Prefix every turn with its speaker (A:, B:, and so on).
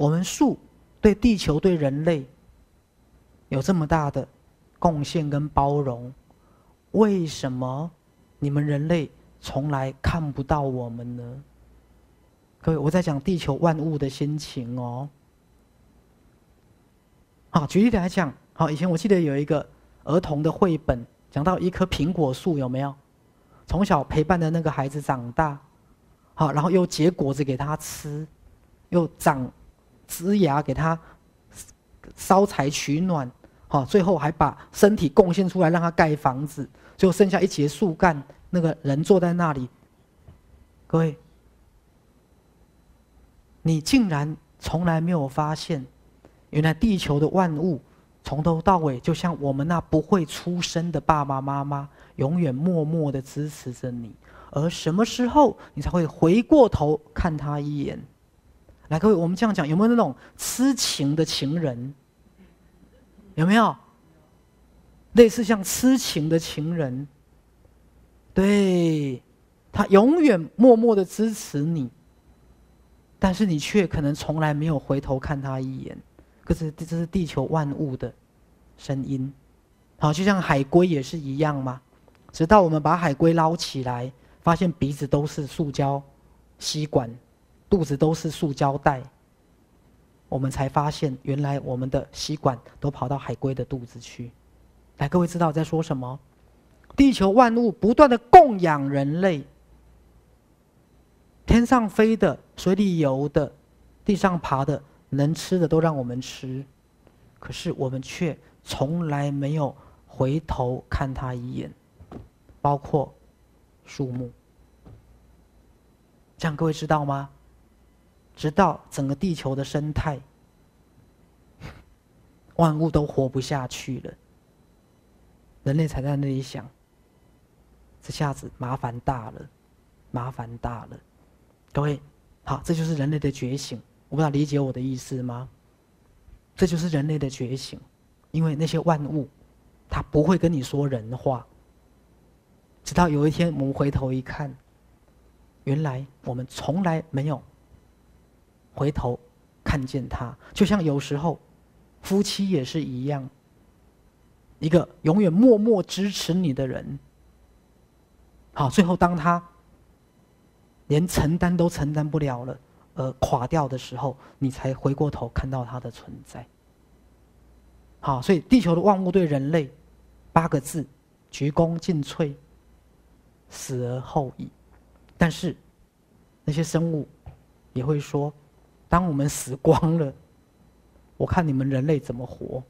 A: 我们树对地球、对人类有这么大的贡献跟包容，为什么你们人类从来看不到我们呢？各位，我在讲地球万物的心情哦。好，举例来讲，好，以前我记得有一个儿童的绘本，讲到一棵苹果树，有没有？从小陪伴的那个孩子长大，好，然后又结果子给他吃，又长。枝芽给他烧柴取暖，好，最后还把身体贡献出来让他盖房子，最后剩下一截树干，那个人坐在那里。各位，你竟然从来没有发现，原来地球的万物从头到尾就像我们那不会出生的爸爸妈妈，永远默默的支持着你，而什么时候你才会回过头看他一眼？来，各位，我们这样讲，有没有那种痴情的情人？有没有？类似像痴情的情人，对，他永远默默的支持你，但是你却可能从来没有回头看他一眼。可是这是地球万物的声音，好，就像海龟也是一样嘛。直到我们把海龟捞起来，发现鼻子都是塑胶吸管。肚子都是塑胶袋，我们才发现原来我们的吸管都跑到海龟的肚子去。来，各位知道我在说什么？地球万物不断的供养人类，天上飞的、水里游的、地上爬的，能吃的都让我们吃，可是我们却从来没有回头看它一眼，包括树木。这样各位知道吗？直到整个地球的生态，万物都活不下去了，人类才在那里想：这下子麻烦大了，麻烦大了。各位，好，这就是人类的觉醒。我不知道理解我的意思吗？这就是人类的觉醒，因为那些万物，它不会跟你说人话。直到有一天，我们回头一看，原来我们从来没有。回头看见他，就像有时候夫妻也是一样，一个永远默默支持你的人，好，最后当他连承担都承担不了了，而垮掉的时候，你才回过头看到他的存在。好，所以地球的万物对人类八个字：鞠躬尽瘁，死而后已。但是那些生物也会说。当我们死光了，我看你们人类怎么活？